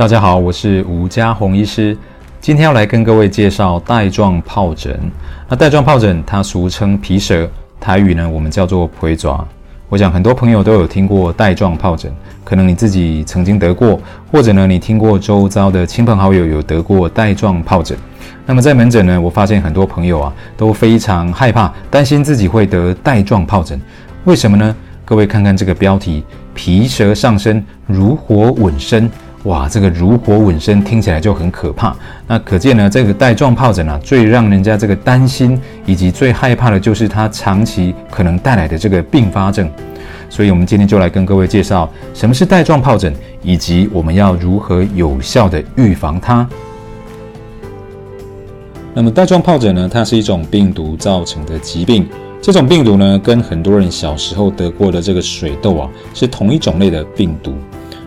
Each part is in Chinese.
大家好，我是吴家宏医师，今天要来跟各位介绍带状疱疹。那带状疱疹它俗称皮蛇，台语呢我们叫做皮爪。我想很多朋友都有听过带状疱疹，可能你自己曾经得过，或者呢你听过周遭的亲朋好友有得过带状疱疹。那么在门诊呢，我发现很多朋友啊都非常害怕，担心自己会得带状疱疹。为什么呢？各位看看这个标题：皮蛇上身，如火吻身。哇，这个如火吻身听起来就很可怕。那可见呢，这个带状疱疹啊，最让人家这个担心以及最害怕的就是它长期可能带来的这个并发症。所以，我们今天就来跟各位介绍什么是带状疱疹，以及我们要如何有效的预防它。那么，带状疱疹呢，它是一种病毒造成的疾病。这种病毒呢，跟很多人小时候得过的这个水痘啊，是同一种类的病毒。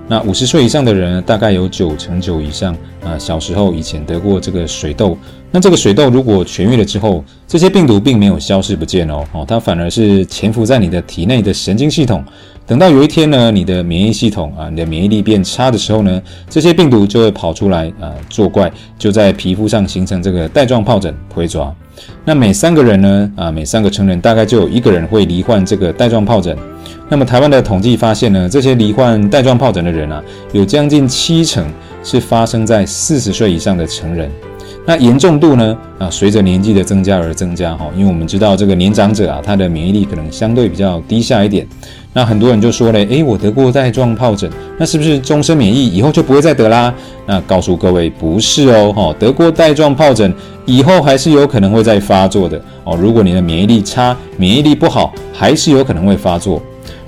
那五十岁以上的人，大概有九成九以上啊，小时候以前得过这个水痘。那这个水痘如果痊愈了之后，这些病毒并没有消失不见哦，哦，它反而是潜伏在你的体内的神经系统。等到有一天呢，你的免疫系统啊，你的免疫力变差的时候呢，这些病毒就会跑出来啊作怪，就在皮肤上形成这个带状疱疹，皮蛇。那每三个人呢，啊，每三个成人大概就有一个人会罹患这个带状疱疹。那么台湾的统计发现呢，这些罹患带状疱疹的人啊，有将近七成是发生在四十岁以上的成人。那严重度呢，啊，随着年纪的增加而增加哈，因为我们知道这个年长者啊，他的免疫力可能相对比较低下一点。那很多人就说嘞，诶，我得过带状疱疹，那是不是终身免疫，以后就不会再得啦？那告诉各位，不是哦，哈，得过带状疱疹以后还是有可能会再发作的哦。如果你的免疫力差，免疫力不好，还是有可能会发作。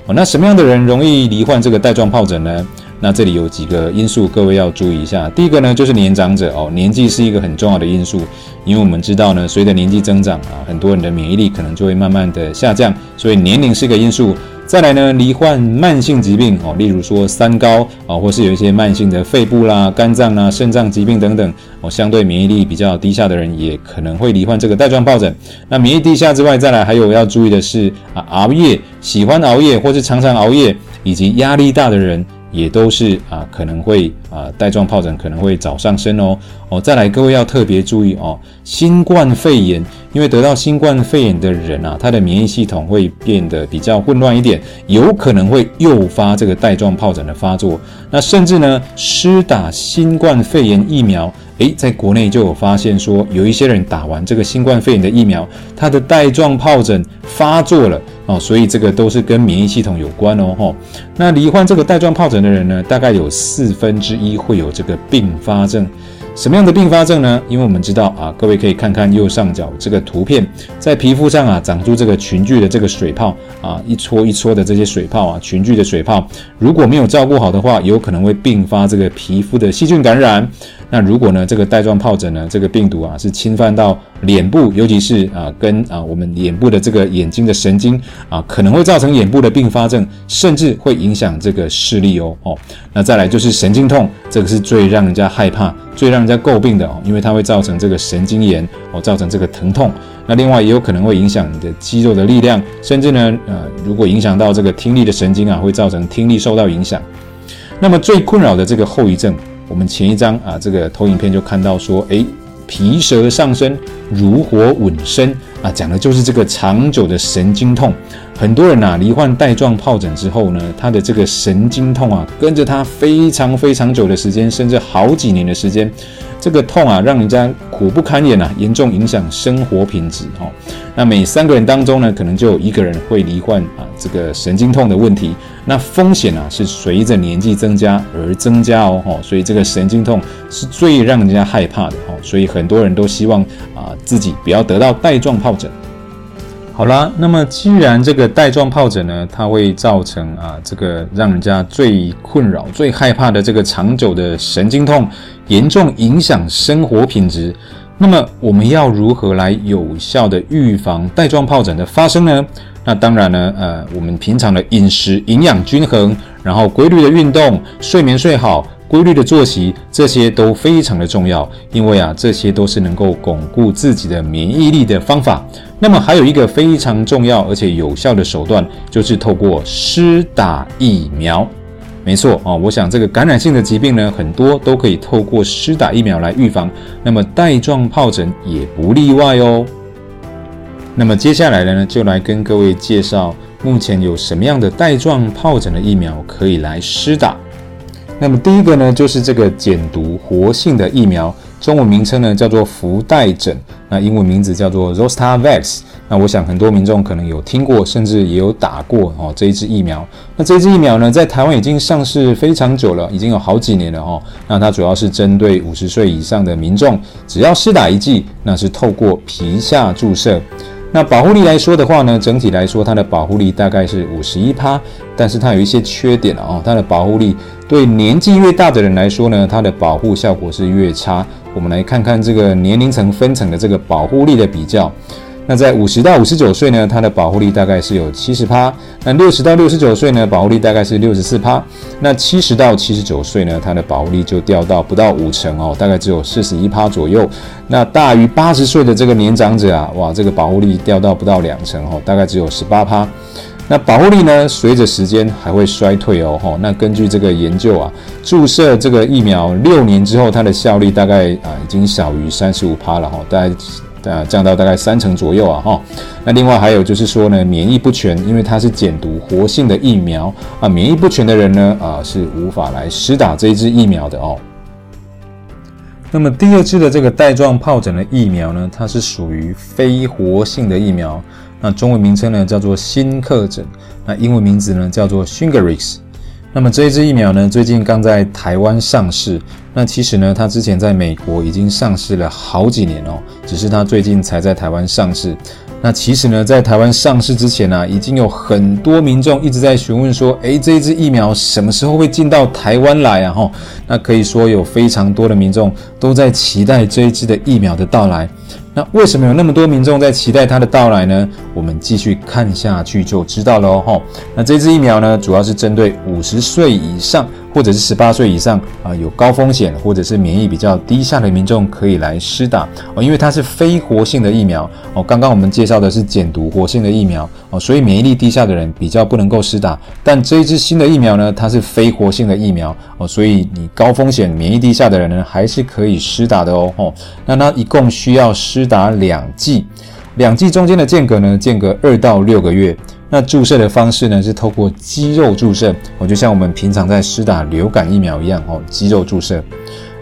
哦，那什么样的人容易罹患这个带状疱疹呢？那这里有几个因素，各位要注意一下。第一个呢，就是年长者哦，年纪是一个很重要的因素，因为我们知道呢，随着年纪增长啊，很多人的免疫力可能就会慢慢的下降，所以年龄是个因素。再来呢，罹患慢性疾病哦，例如说三高啊，或是有一些慢性的肺部啦、肝脏啦、肾脏疾病等等哦，相对免疫力比较低下的人也可能会罹患这个带状疱疹。那免疫低下之外，再来还有要注意的是啊，熬夜、喜欢熬夜或是常常熬夜，以及压力大的人。也都是啊，可能会啊带状疱疹可能会早上升哦哦，再来各位要特别注意哦，新冠肺炎，因为得到新冠肺炎的人啊，他的免疫系统会变得比较混乱一点，有可能会诱发这个带状疱疹的发作。那甚至呢，施打新冠肺炎疫苗。诶，在国内就有发现说，有一些人打完这个新冠肺炎的疫苗，他的带状疱疹发作了哦，所以这个都是跟免疫系统有关哦。吼，那罹患这个带状疱疹的人呢，大概有四分之一会有这个并发症。什么样的并发症呢？因为我们知道啊，各位可以看看右上角这个图片，在皮肤上啊长出这个群聚的这个水泡啊，一撮一撮的这些水泡啊，群聚的水泡，如果没有照顾好的话，有可能会并发这个皮肤的细菌感染。那如果呢，这个带状疱疹呢，这个病毒啊是侵犯到脸部，尤其是啊跟啊我们脸部的这个眼睛的神经啊，可能会造成眼部的并发症，甚至会影响这个视力哦哦。那再来就是神经痛，这个是最让人家害怕、最让人家诟病的哦，因为它会造成这个神经炎哦，造成这个疼痛。那另外也有可能会影响你的肌肉的力量，甚至呢呃，如果影响到这个听力的神经啊，会造成听力受到影响。那么最困扰的这个后遗症。我们前一张啊，这个投影片就看到说，诶，皮蛇上身，如火吻身啊，讲的就是这个长久的神经痛。很多人啊，罹患带状疱疹之后呢，他的这个神经痛啊，跟着他非常非常久的时间，甚至好几年的时间。这个痛啊，让人家苦不堪言啊，严重影响生活品质哦。那每三个人当中呢，可能就有一个人会罹患啊这个神经痛的问题。那风险啊，是随着年纪增加而增加哦。哦，所以这个神经痛是最让人家害怕的哦。所以很多人都希望啊自己不要得到带状疱疹。好啦，那么既然这个带状疱疹呢，它会造成啊这个让人家最困扰、最害怕的这个长久的神经痛，严重影响生活品质，那么我们要如何来有效的预防带状疱疹的发生呢？那当然呢，呃，我们平常的饮食营养均衡，然后规律的运动，睡眠睡好。规律的作息，这些都非常的重要，因为啊，这些都是能够巩固自己的免疫力的方法。那么还有一个非常重要而且有效的手段，就是透过施打疫苗。没错哦，我想这个感染性的疾病呢，很多都可以透过施打疫苗来预防，那么带状疱疹也不例外哦。那么接下来呢，就来跟各位介绍目前有什么样的带状疱疹的疫苗可以来施打。那么第一个呢，就是这个减毒活性的疫苗，中文名称呢叫做福袋疹，那英文名字叫做 Zostavax。那我想很多民众可能有听过，甚至也有打过哦这一支疫苗。那这支疫苗呢，在台湾已经上市非常久了，已经有好几年了哦。那它主要是针对五十岁以上的民众，只要施打一剂，那是透过皮下注射。那保护力来说的话呢，整体来说它的保护力大概是五十一趴，但是它有一些缺点哦。它的保护力对年纪越大的人来说呢，它的保护效果是越差。我们来看看这个年龄层分层的这个保护力的比较。那在五十到五十九岁呢，它的保护力大概是有七十趴；那六十到六十九岁呢，保护力大概是六十四趴；那七十到七十九岁呢，它的保护力就掉到不到五成哦，大概只有四十一趴左右。那大于八十岁的这个年长者啊，哇，这个保护力掉到不到两成哦，大概只有十八趴。那保护力呢，随着时间还会衰退哦。吼，那根据这个研究啊，注射这个疫苗六年之后，它的效力大概啊已经小于三十五趴了哈，大概。啊，降到大概三成左右啊，哈。那另外还有就是说呢，免疫不全，因为它是减毒活性的疫苗啊，免疫不全的人呢，啊是无法来施打这一支疫苗的哦。那么第二支的这个带状疱疹的疫苗呢，它是属于非活性的疫苗，那中文名称呢叫做新克疹，那英文名字呢叫做 Shingrix。那么这一支疫苗呢，最近刚在台湾上市。那其实呢，它之前在美国已经上市了好几年哦，只是它最近才在台湾上市。那其实呢，在台湾上市之前呢、啊，已经有很多民众一直在询问说，诶，这一支疫苗什么时候会进到台湾来啊？哈，那可以说有非常多的民众都在期待这一支的疫苗的到来。那为什么有那么多民众在期待它的到来呢？我们继续看下去就知道了哦。那这支疫苗呢，主要是针对五十岁以上或者是十八岁以上啊，有高风险或者是免疫比较低下的民众可以来施打哦，因为它是非活性的疫苗哦。刚刚我们介绍的是减毒活性的疫苗哦，所以免疫力低下的人比较不能够施打。但这一支新的疫苗呢，它是非活性的疫苗哦，所以你高风险、免疫低下的人呢，还是可以施打的哦。哦，那它一共需要施打两剂，两剂中间的间隔呢，间隔二到六个月。那注射的方式呢，是透过肌肉注射，哦，就像我们平常在施打流感疫苗一样，哦，肌肉注射。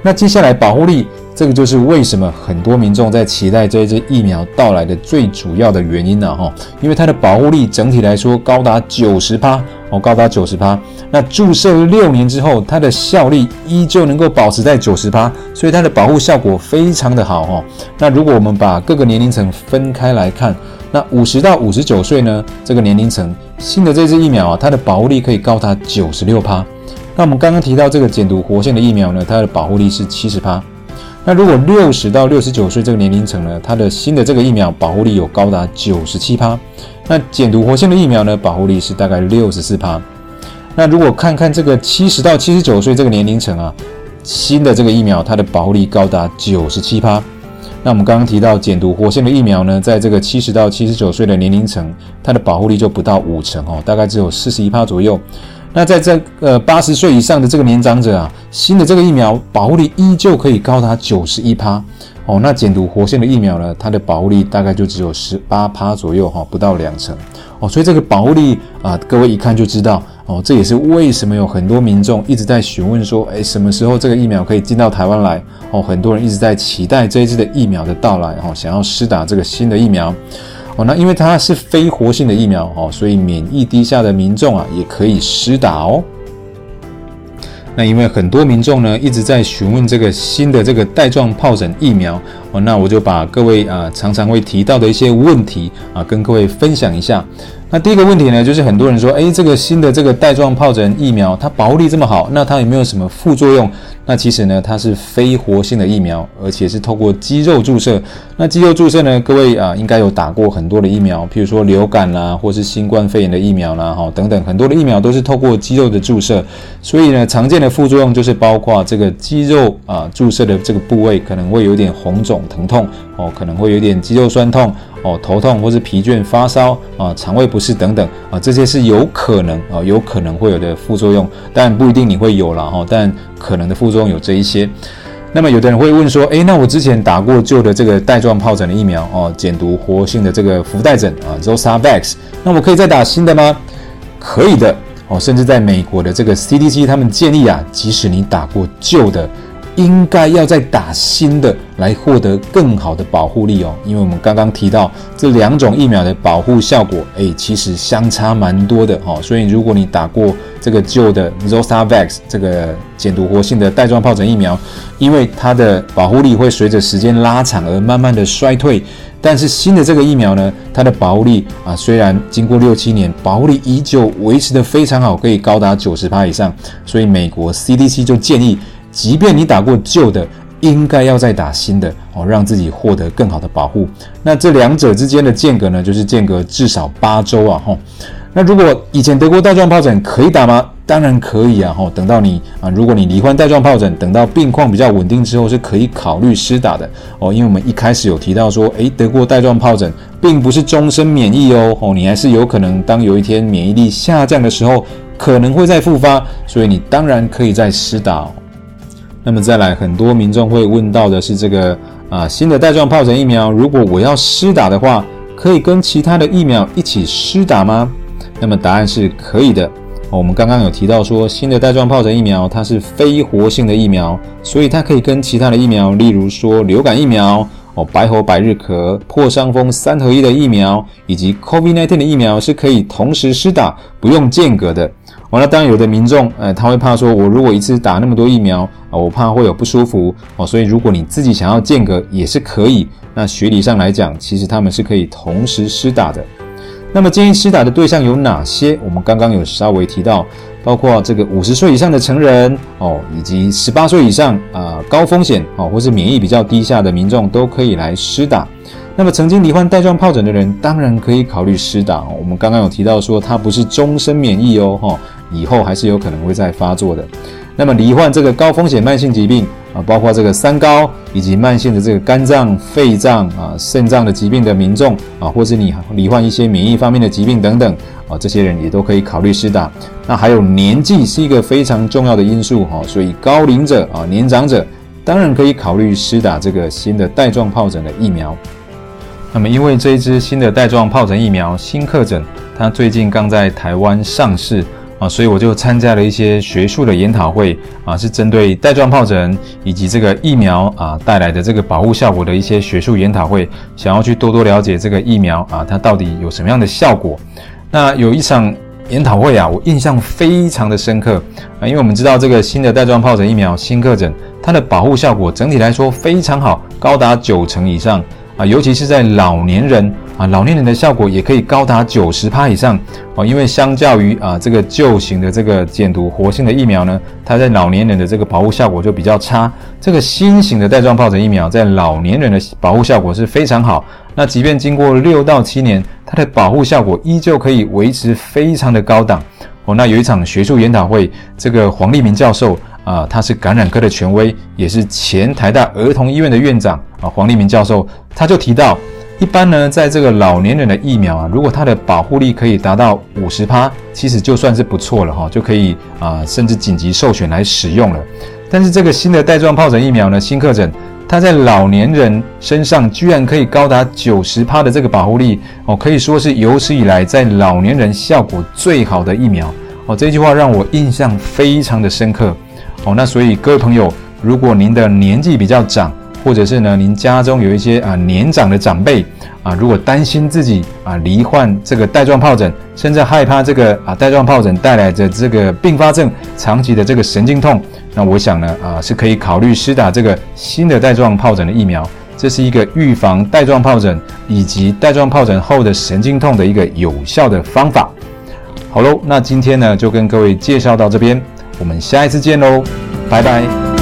那接下来保护力，这个就是为什么很多民众在期待这一支疫苗到来的最主要的原因了，哈，因为它的保护力整体来说高达九十趴，哦，高达九十趴。那注射六年之后，它的效力依旧能够保持在九十趴，所以它的保护效果非常的好，哈。那如果我们把各个年龄层分开来看。那五十到五十九岁呢，这个年龄层新的这支疫苗啊，它的保护力可以高达九十六趴。那我们刚刚提到这个减毒活性的疫苗呢，它的保护力是七十趴。那如果六十到六十九岁这个年龄层呢，它的新的这个疫苗保护力有高达九十七趴。那减毒活性的疫苗呢，保护力是大概六十四趴。那如果看看这个七十到七十九岁这个年龄层啊，新的这个疫苗它的保护力高达九十七趴。那我们刚刚提到减毒活性的疫苗呢，在这个七十到七十九岁的年龄层，它的保护力就不到五成哦，大概只有四十一趴左右。那在这呃八十岁以上的这个年长者啊，新的这个疫苗保护力依旧可以高达九十一趴哦。那减毒活性的疫苗呢，它的保护力大概就只有十八趴左右哈，不到两成哦。所以这个保护力啊，各位一看就知道。哦，这也是为什么有很多民众一直在询问说，诶，什么时候这个疫苗可以进到台湾来？哦，很多人一直在期待这一支的疫苗的到来，哦，想要施打这个新的疫苗。哦，那因为它是非活性的疫苗，哦，所以免疫低下的民众啊，也可以施打哦。那因为很多民众呢一直在询问这个新的这个带状疱疹疫苗，哦，那我就把各位啊常常会提到的一些问题啊跟各位分享一下。那第一个问题呢，就是很多人说，诶，这个新的这个带状疱疹疫苗，它保护力这么好，那它有没有什么副作用？那其实呢，它是非活性的疫苗，而且是透过肌肉注射。那肌肉注射呢，各位啊，应该有打过很多的疫苗，譬如说流感啦，或是新冠肺炎的疫苗啦，哈，等等，很多的疫苗都是透过肌肉的注射。所以呢，常见的副作用就是包括这个肌肉啊注射的这个部位可能会有点红肿疼痛哦，可能会有点肌肉酸痛。哦，头痛或是疲倦、发烧啊、肠胃不适等等啊，这些是有可能啊，有可能会有的副作用，但不一定你会有了哈，但可能的副作用有这一些。那么有的人会问说，诶，那我之前打过旧的这个带状疱疹的疫苗哦，减毒活性的这个福袋疹啊，Zostavax，那我可以再打新的吗？可以的哦，甚至在美国的这个 CDC 他们建议啊，即使你打过旧的。应该要再打新的来获得更好的保护力哦，因为我们刚刚提到这两种疫苗的保护效果，诶，其实相差蛮多的哦。所以如果你打过这个旧的 Zostavax 这个减毒活性的带状疱疹疫苗，因为它的保护力会随着时间拉长而慢慢的衰退，但是新的这个疫苗呢，它的保护力啊，虽然经过六七年，保护力依旧维持得非常好，可以高达九十趴以上，所以美国 CDC 就建议。即便你打过旧的，应该要再打新的哦，让自己获得更好的保护。那这两者之间的间隔呢，就是间隔至少八周啊，吼。那如果以前得过带状疱疹，可以打吗？当然可以啊，吼。等到你啊，如果你罹患带状疱疹，等到病况比较稳定之后，是可以考虑施打的哦。因为我们一开始有提到说，诶，得过带状疱疹，并不是终身免疫哦，哦，你还是有可能当有一天免疫力下降的时候，可能会再复发，所以你当然可以再施打。那么再来，很多民众会问到的是这个啊，新的带状疱疹疫苗，如果我要施打的话，可以跟其他的疫苗一起施打吗？那么答案是可以的。我们刚刚有提到说，新的带状疱疹疫苗它是非活性的疫苗，所以它可以跟其他的疫苗，例如说流感疫苗、哦白喉百日咳、破伤风三合一的疫苗，以及 COVID-19 的疫苗是可以同时施打，不用间隔的。完了，当然有的民众，呃，他会怕说，我如果一次打那么多疫苗，啊，我怕会有不舒服哦，所以如果你自己想要间隔也是可以。那学理上来讲，其实他们是可以同时施打的。那么建议施打的对象有哪些？我们刚刚有稍微提到，包括这个五十岁以上的成人哦，以及十八岁以上啊，高风险哦，或是免疫比较低下的民众都可以来施打。那么曾经罹患带状疱疹的人，当然可以考虑施打。我们刚刚有提到说，它不是终身免疫哦，哈，以后还是有可能会再发作的。那么罹患这个高风险慢性疾病啊，包括这个三高以及慢性的这个肝脏、肺脏啊、肾脏的疾病的民众啊，或是你罹患一些免疫方面的疾病等等啊，这些人也都可以考虑施打。那还有年纪是一个非常重要的因素哈，所以高龄者啊、年长者当然可以考虑施打这个新的带状疱疹的疫苗。那么，因为这一支新的带状疱疹疫苗新克疹，它最近刚在台湾上市啊，所以我就参加了一些学术的研讨会啊，是针对带状疱疹以及这个疫苗啊带来的这个保护效果的一些学术研讨会，想要去多多了解这个疫苗啊，它到底有什么样的效果。那有一场研讨会啊，我印象非常的深刻啊，因为我们知道这个新的带状疱疹疫苗新克疹，它的保护效果整体来说非常好，高达九成以上。啊，尤其是在老年人啊，老年人的效果也可以高达九十趴以上哦。因为相较于啊这个旧型的这个减毒活性的疫苗呢，它在老年人的这个保护效果就比较差。这个新型的带状疱疹疫苗在老年人的保护效果是非常好。那即便经过六到七年，它的保护效果依旧可以维持非常的高档哦。那有一场学术研讨会，这个黄立明教授。啊，他是感染科的权威，也是前台大儿童医院的院长啊，黄立民教授，他就提到，一般呢，在这个老年人的疫苗啊，如果它的保护力可以达到五十趴，其实就算是不错了哈，就可以啊，甚至紧急授权来使用了。但是这个新的带状疱疹疫苗呢，新克疹，它在老年人身上居然可以高达九十趴的这个保护力哦，可以说是有史以来在老年人效果最好的疫苗哦。这句话让我印象非常的深刻。哦，那所以各位朋友，如果您的年纪比较长，或者是呢，您家中有一些啊年长的长辈啊，如果担心自己啊罹患这个带状疱疹，甚至害怕这个啊带状疱疹带来的这个并发症，长期的这个神经痛，那我想呢啊是可以考虑施打这个新的带状疱疹的疫苗，这是一个预防带状疱疹以及带状疱疹后的神经痛的一个有效的方法。好喽，那今天呢就跟各位介绍到这边。我们下一次见喽，拜拜。